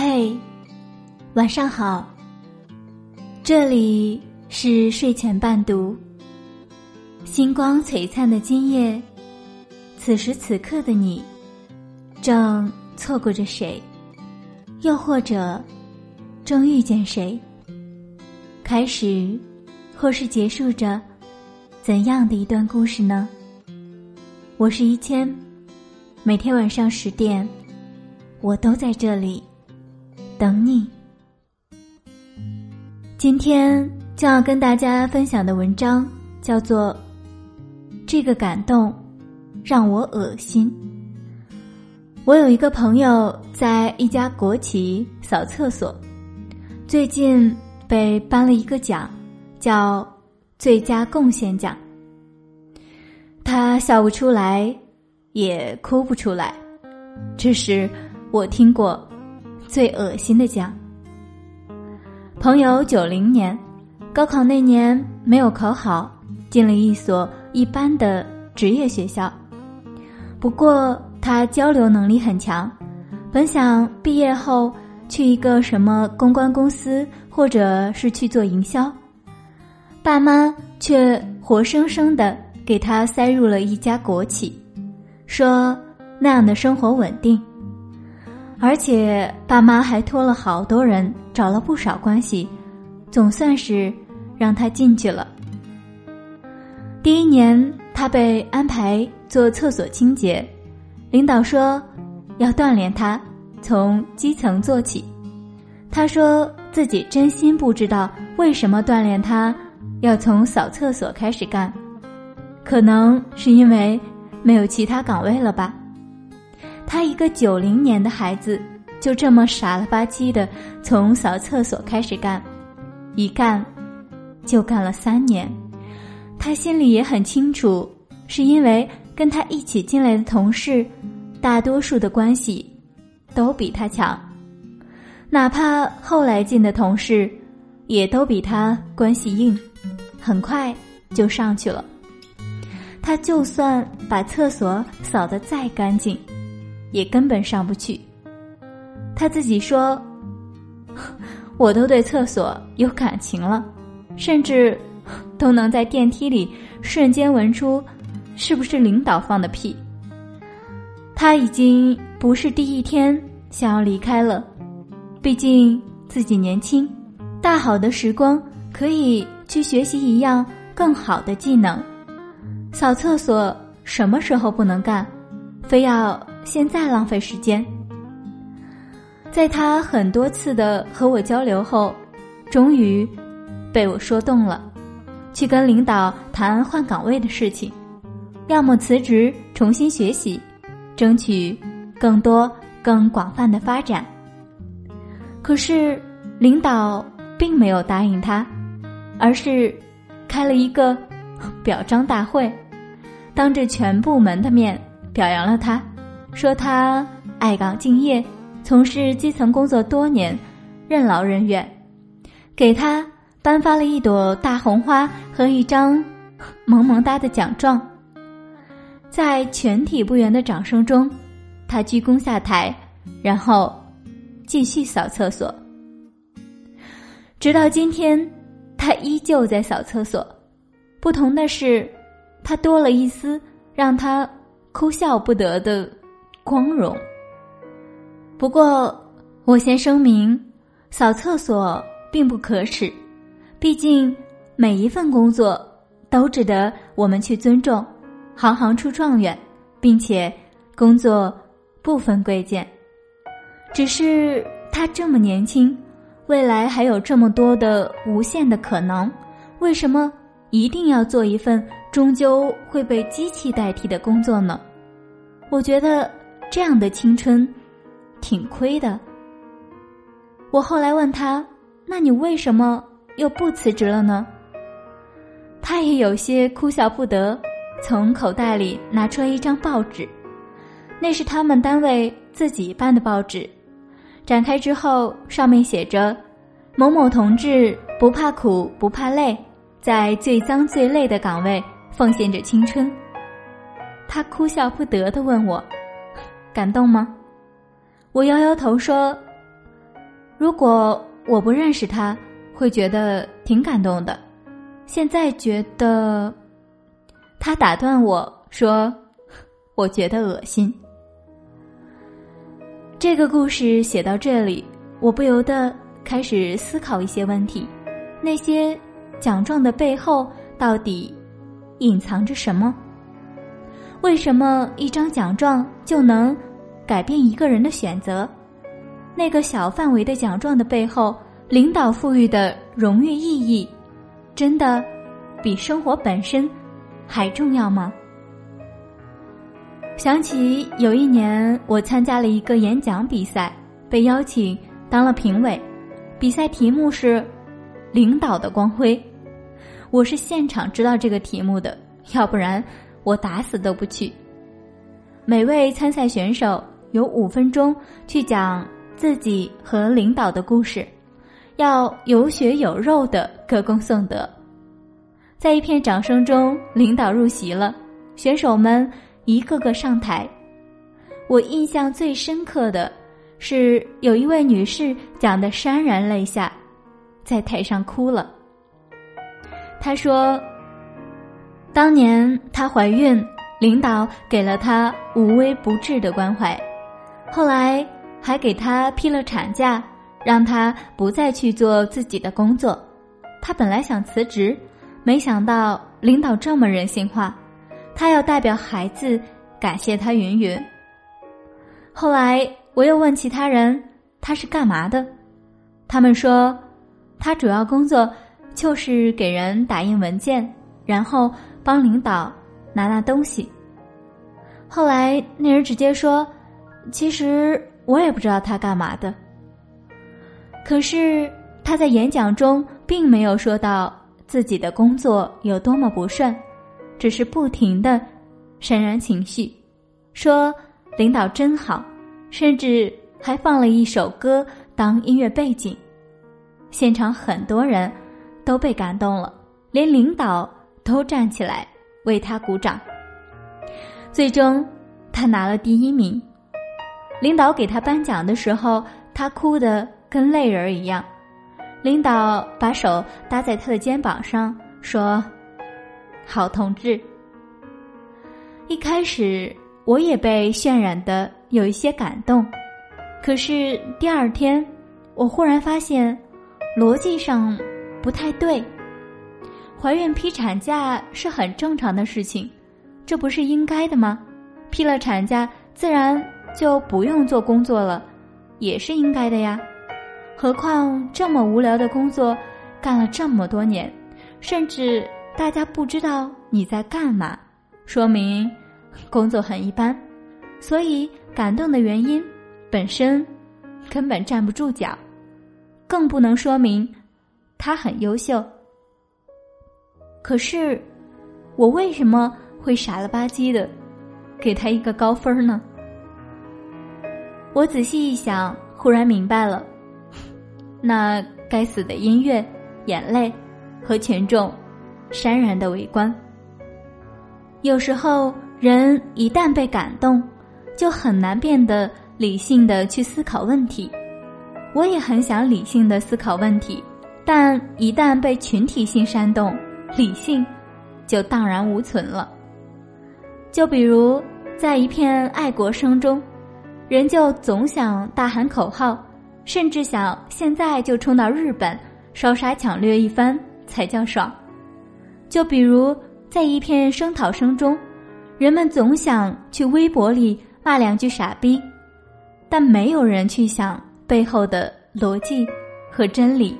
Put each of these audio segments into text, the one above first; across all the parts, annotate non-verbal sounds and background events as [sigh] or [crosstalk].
嘿，晚上好。这里是睡前伴读。星光璀璨的今夜，此时此刻的你，正错过着谁？又或者，正遇见谁？开始，或是结束着怎样的一段故事呢？我是一千，每天晚上十点，我都在这里等你。今天将要跟大家分享的文章叫做《这个感动让我恶心》。我有一个朋友在一家国企扫厕所，最近被颁了一个奖，叫最佳贡献奖。他笑不出来，也哭不出来，这是我听过最恶心的奖。朋友九零年，高考那年没有考好，进了一所一般的职业学校。不过他交流能力很强，本想毕业后去一个什么公关公司，或者是去做营销，爸妈却活生生的。给他塞入了一家国企，说那样的生活稳定，而且爸妈还托了好多人，找了不少关系，总算是让他进去了。第一年，他被安排做厕所清洁，领导说要锻炼他，从基层做起。他说自己真心不知道为什么锻炼他要从扫厕所开始干。可能是因为没有其他岗位了吧。他一个九零年的孩子，就这么傻了吧唧的从扫厕所开始干，一干就干了三年。他心里也很清楚，是因为跟他一起进来的同事，大多数的关系都比他强，哪怕后来进的同事，也都比他关系硬，很快就上去了。他就算把厕所扫得再干净，也根本上不去。他自己说：“ [laughs] 我都对厕所有感情了，甚至都能在电梯里瞬间闻出是不是领导放的屁。”他已经不是第一天想要离开了，毕竟自己年轻，大好的时光可以去学习一样更好的技能。扫厕所什么时候不能干？非要现在浪费时间？在他很多次的和我交流后，终于被我说动了，去跟领导谈换岗位的事情，要么辞职重新学习，争取更多更广泛的发展。可是领导并没有答应他，而是开了一个。表彰大会，当着全部门的面表扬了他，说他爱岗敬业，从事基层工作多年，任劳任怨，给他颁发了一朵大红花和一张萌萌哒的奖状。在全体部员的掌声中，他鞠躬下台，然后继续扫厕所。直到今天，他依旧在扫厕所。不同的是，他多了一丝让他哭笑不得的光荣。不过，我先声明，扫厕所并不可耻，毕竟每一份工作都值得我们去尊重，行行出状元，并且工作不分贵贱。只是他这么年轻，未来还有这么多的无限的可能，为什么？一定要做一份终究会被机器代替的工作呢？我觉得这样的青春挺亏的。我后来问他：“那你为什么又不辞职了呢？”他也有些哭笑不得，从口袋里拿出了一张报纸，那是他们单位自己办的报纸。展开之后，上面写着：“某某同志不怕苦不怕累。”在最脏最累的岗位奉献着青春，他哭笑不得的问我：“感动吗？”我摇摇头说：“如果我不认识他，会觉得挺感动的。现在觉得，他打断我说：“我觉得恶心。”这个故事写到这里，我不由得开始思考一些问题：那些奖状的背后到底隐藏着什么？为什么一张奖状就能改变一个人的选择？那个小范围的奖状的背后，领导赋予的荣誉意义，真的比生活本身还重要吗？想起有一年，我参加了一个演讲比赛，被邀请当了评委。比赛题目是“领导的光辉”，我是现场知道这个题目的，要不然。我打死都不去。每位参赛选手有五分钟去讲自己和领导的故事，要有血有肉的歌功颂德。在一片掌声中，领导入席了，选手们一个个上台。我印象最深刻的是有一位女士讲的潸然泪下，在台上哭了。她说。当年她怀孕，领导给了她无微不至的关怀，后来还给她批了产假，让她不再去做自己的工作。她本来想辞职，没想到领导这么人性化，她要代表孩子感谢他云云。后来我又问其他人，他是干嘛的？他们说，他主要工作就是给人打印文件，然后。帮领导拿拿东西。后来那人直接说：“其实我也不知道他干嘛的。”可是他在演讲中并没有说到自己的工作有多么不顺，只是不停的潸然情绪，说领导真好，甚至还放了一首歌当音乐背景。现场很多人都被感动了，连领导。都站起来为他鼓掌。最终，他拿了第一名。领导给他颁奖的时候，他哭得跟泪人一样。领导把手搭在他的肩膀上，说：“好同志。”一开始，我也被渲染的有一些感动。可是第二天，我忽然发现，逻辑上不太对。怀孕批产假是很正常的事情，这不是应该的吗？批了产假，自然就不用做工作了，也是应该的呀。何况这么无聊的工作，干了这么多年，甚至大家不知道你在干嘛，说明工作很一般。所以感动的原因本身根本站不住脚，更不能说明他很优秀。可是，我为什么会傻了吧唧的给他一个高分呢？我仔细一想，忽然明白了，[laughs] 那该死的音乐、眼泪和群众潸然的围观。有时候，人一旦被感动，就很难变得理性的去思考问题。我也很想理性的思考问题，但一旦被群体性煽动。理性就荡然无存了。就比如在一片爱国声中，人就总想大喊口号，甚至想现在就冲到日本烧杀抢掠一番才叫爽。就比如在一片声讨声中，人们总想去微博里骂两句傻逼，但没有人去想背后的逻辑和真理。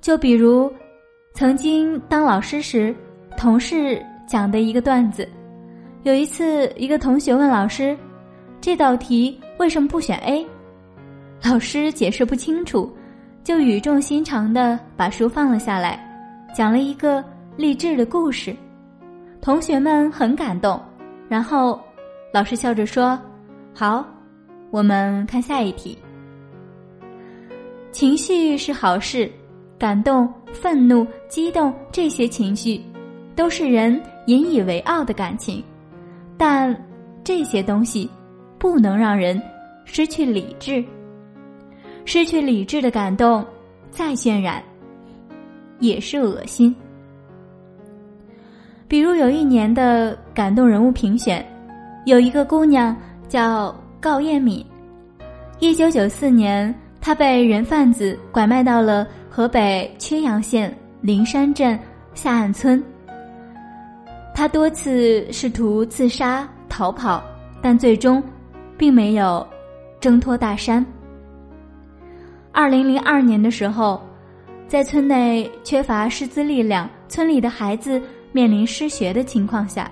就比如。曾经当老师时，同事讲的一个段子。有一次，一个同学问老师：“这道题为什么不选 A？” 老师解释不清楚，就语重心长的把书放了下来，讲了一个励志的故事。同学们很感动，然后老师笑着说：“好，我们看下一题。”情绪是好事。感动、愤怒、激动，这些情绪都是人引以为傲的感情，但这些东西不能让人失去理智。失去理智的感动，再渲染，也是恶心。比如有一年的感动人物评选，有一个姑娘叫高艳敏。一九九四年，她被人贩子拐卖到了河北曲阳县灵山镇下岸村。他多次试图自杀逃跑，但最终并没有挣脱大山。二零零二年的时候，在村内缺乏师资力量，村里的孩子。面临失学的情况下，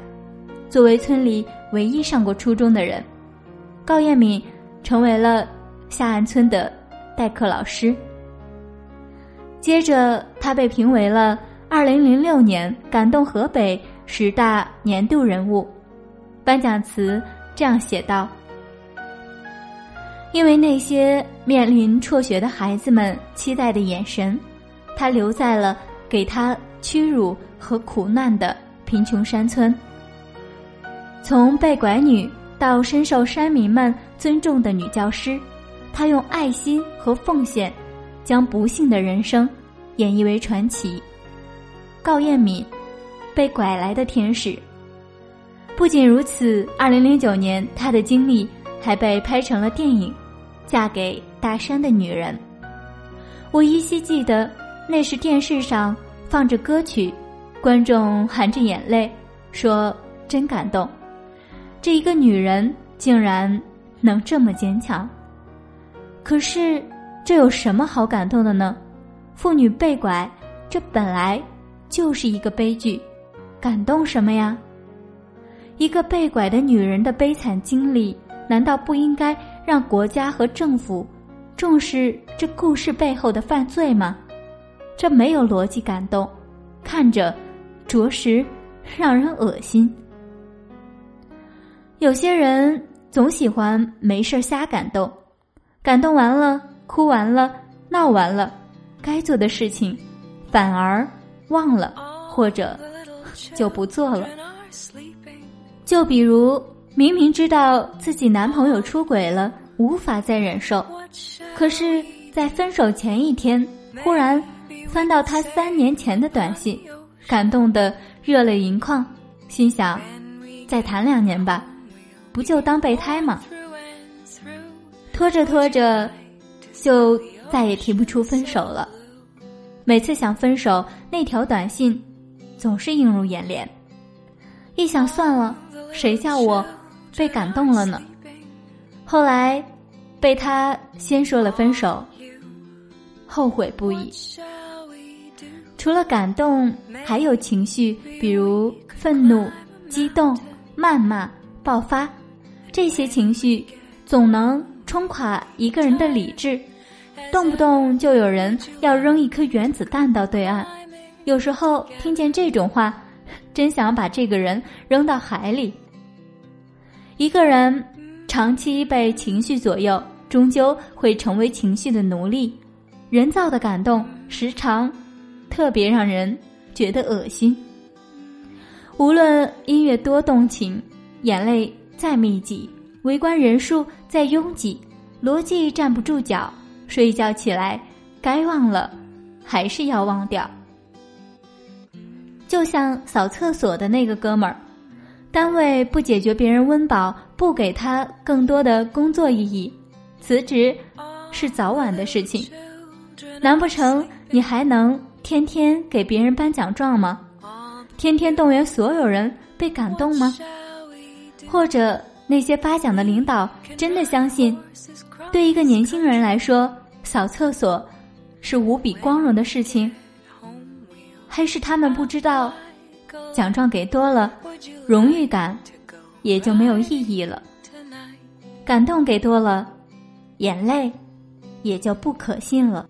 作为村里唯一上过初中的人，高艳敏成为了下岸村的代课老师。接着，他被评为了二零零六年感动河北十大年度人物。颁奖词这样写道：“因为那些面临辍学的孩子们期待的眼神，他留在了给他屈辱。”和苦难的贫穷山村，从被拐女到深受山民们尊重的女教师，她用爱心和奉献，将不幸的人生演绎为传奇。高艳敏，被拐来的天使。不仅如此，二零零九年，她的经历还被拍成了电影《嫁给大山的女人》。我依稀记得，那是电视上放着歌曲。观众含着眼泪说：“真感动，这一个女人竟然能这么坚强。可是，这有什么好感动的呢？妇女被拐，这本来就是一个悲剧，感动什么呀？一个被拐的女人的悲惨经历，难道不应该让国家和政府重视这故事背后的犯罪吗？这没有逻辑，感动，看着。”着实让人恶心。有些人总喜欢没事瞎感动，感动完了，哭完了，闹完了，该做的事情反而忘了，或者就不做了。就比如明明知道自己男朋友出轨了，无法再忍受，可是，在分手前一天，忽然翻到他三年前的短信。感动的热泪盈眶，心想：再谈两年吧，不就当备胎吗？拖着拖着，就再也提不出分手了。每次想分手，那条短信总是映入眼帘。一想算了，谁叫我被感动了呢？后来被他先说了分手，后悔不已。除了感动，还有情绪，比如愤怒、激动、谩骂、爆发，这些情绪总能冲垮一个人的理智，动不动就有人要扔一颗原子弹到对岸。有时候听见这种话，[laughs] 真想把这个人扔到海里。一个人长期被情绪左右，终究会成为情绪的奴隶。人造的感动，时常。特别让人觉得恶心。无论音乐多动情，眼泪再密集，围观人数再拥挤，逻辑站不住脚，睡一觉起来，该忘了还是要忘掉。就像扫厕所的那个哥们儿，单位不解决别人温饱，不给他更多的工作意义，辞职是早晚的事情。难不成你还能？天天给别人颁奖状吗？天天动员所有人被感动吗？或者那些发奖的领导真的相信，对一个年轻人来说，扫厕所是无比光荣的事情？还是他们不知道，奖状给多了，荣誉感也就没有意义了；感动给多了，眼泪也就不可信了。